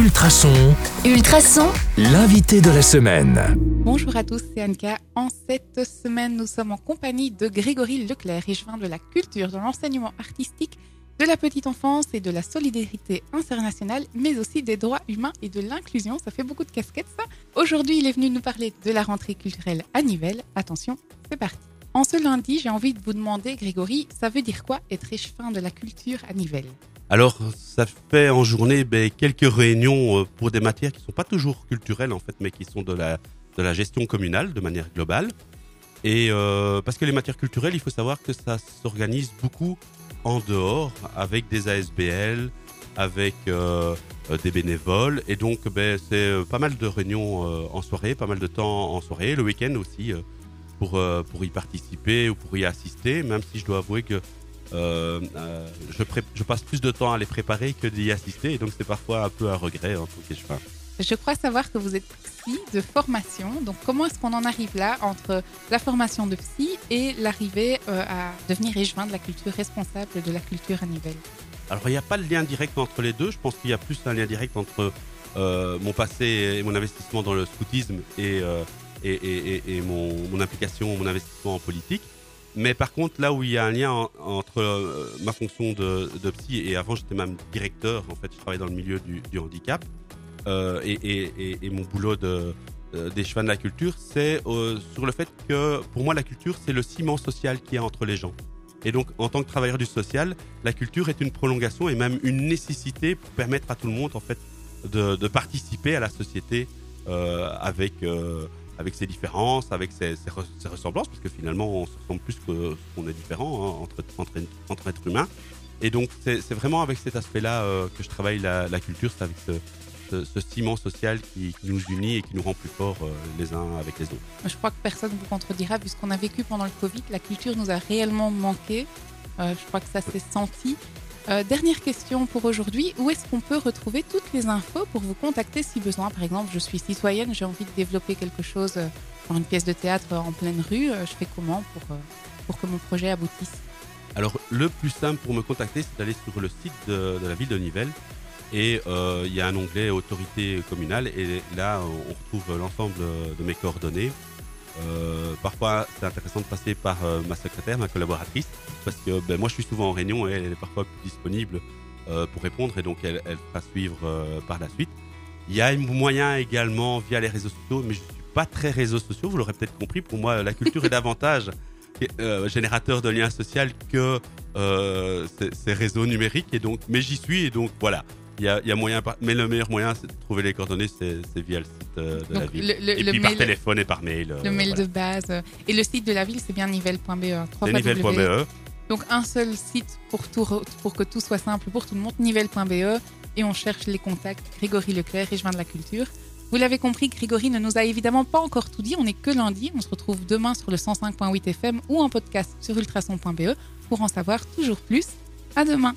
Ultrason, Ultrason, l'invité de la semaine. Bonjour à tous, c'est Anka. En cette semaine, nous sommes en compagnie de Grégory Leclerc, échevin de la culture, de l'enseignement artistique, de la petite enfance et de la solidarité internationale, mais aussi des droits humains et de l'inclusion. Ça fait beaucoup de casquettes, ça. Aujourd'hui, il est venu nous parler de la rentrée culturelle à Nivelles. Attention, c'est parti. En ce lundi, j'ai envie de vous demander, Grégory, ça veut dire quoi être échevin de la culture à Nivelles? Alors, ça fait en journée ben, quelques réunions euh, pour des matières qui sont pas toujours culturelles en fait, mais qui sont de la, de la gestion communale de manière globale. Et euh, parce que les matières culturelles, il faut savoir que ça s'organise beaucoup en dehors avec des ASBL, avec euh, des bénévoles. Et donc, ben, c'est pas mal de réunions en soirée, pas mal de temps en soirée, le week-end aussi, pour, pour y participer ou pour y assister, même si je dois avouer que euh, euh, je, passe plus de temps à les préparer que d'y assister. Et donc, c'est parfois un peu un regret en tant qu'échevin. Je crois savoir que vous êtes psy de formation. Donc, comment est-ce qu'on en arrive là entre la formation de psy et l'arrivée euh, à devenir échevin de la culture responsable de la culture à Nivelles Alors, il n'y a pas de lien direct entre les deux. Je pense qu'il y a plus un lien direct entre mon passé et mon investissement dans le scoutisme et, et, et- et- et mon, mon implication, mon investissement en politique. Mais par contre, là où il y a un lien en- entre euh, ma fonction de, psy et avant, j'étais même directeur. En fait, je travaillais dans le milieu du, handicap euh, et, mon boulot de euh, d'échevin de la culture, c'est sur le fait que pour moi la culture c'est le ciment social qu'il y a entre les gens. Et donc en tant que travailleur du social, la culture est une prolongation et même une nécessité pour permettre à tout le monde en fait de, participer à la société avec avec ses différences, avec ses, ses re- ses ressemblances, parce que finalement on se ressemble plus qu'on est différent hein, entre, êtres humains. Et donc c'est vraiment avec cet aspect-là euh, que je travaille la, culture, c'est avec ce, ce, ce ciment social qui, qui nous unit et qui nous rend plus forts euh, les uns avec les autres. Je crois que personne ne vous contredira, puisqu'on a vécu pendant le Covid, la culture nous a réellement manqué. Euh, je crois que ça s'est senti. Euh, dernière question pour aujourd'hui. Où est-ce qu'on peut retrouver toutes les infos pour vous contacter si besoin? Par exemple, je suis citoyenne, j'ai envie de développer quelque chose, euh, une pièce de théâtre euh, en pleine rue. je fais comment pour, que mon projet aboutisse? Alors, le plus simple pour me contacter, c'est d'aller sur le site de, de la ville de Nivelles. Et il y a un onglet autorité communale. Et là, on retrouve l'ensemble de mes coordonnées. Euh, parfois, c'est intéressant de passer par euh, ma secrétaire, ma collaboratrice, parce que ben, moi, je suis souvent en réunion et elle est parfois plus disponible euh, pour répondre. Et donc, elle, elle fera suivre par la suite. Il y a un moyen également via les réseaux sociaux, mais je ne suis pas très réseaux sociaux. Vous l'aurez peut-être compris. Pour moi, la culture est davantage générateur de liens sociaux que ces, ces réseaux numériques. Et donc, mais j'y suis et donc voilà. Il y a, y a moyen, mais le meilleur moyen c'est de trouver les coordonnées, c'est via le site euh, de la ville. le- le- et le puis par mail- téléphone et par mail. euh, Le mail voilà. de base. Et le site de la ville, c'est bien nivelle.be. hein, C'est 3 nivelle.be. Donc un seul site pour, tout, pour que tout soit simple pour tout le monde, nivelle.be, et on cherche les contacts Grégory Leclerc, échevin de la culture. Vous l'avez compris, Grégory ne nous a évidemment pas encore tout dit, on n'est que lundi, on se retrouve demain sur le 105.8 FM ou en podcast sur ultrason.be pour en savoir toujours plus. À demain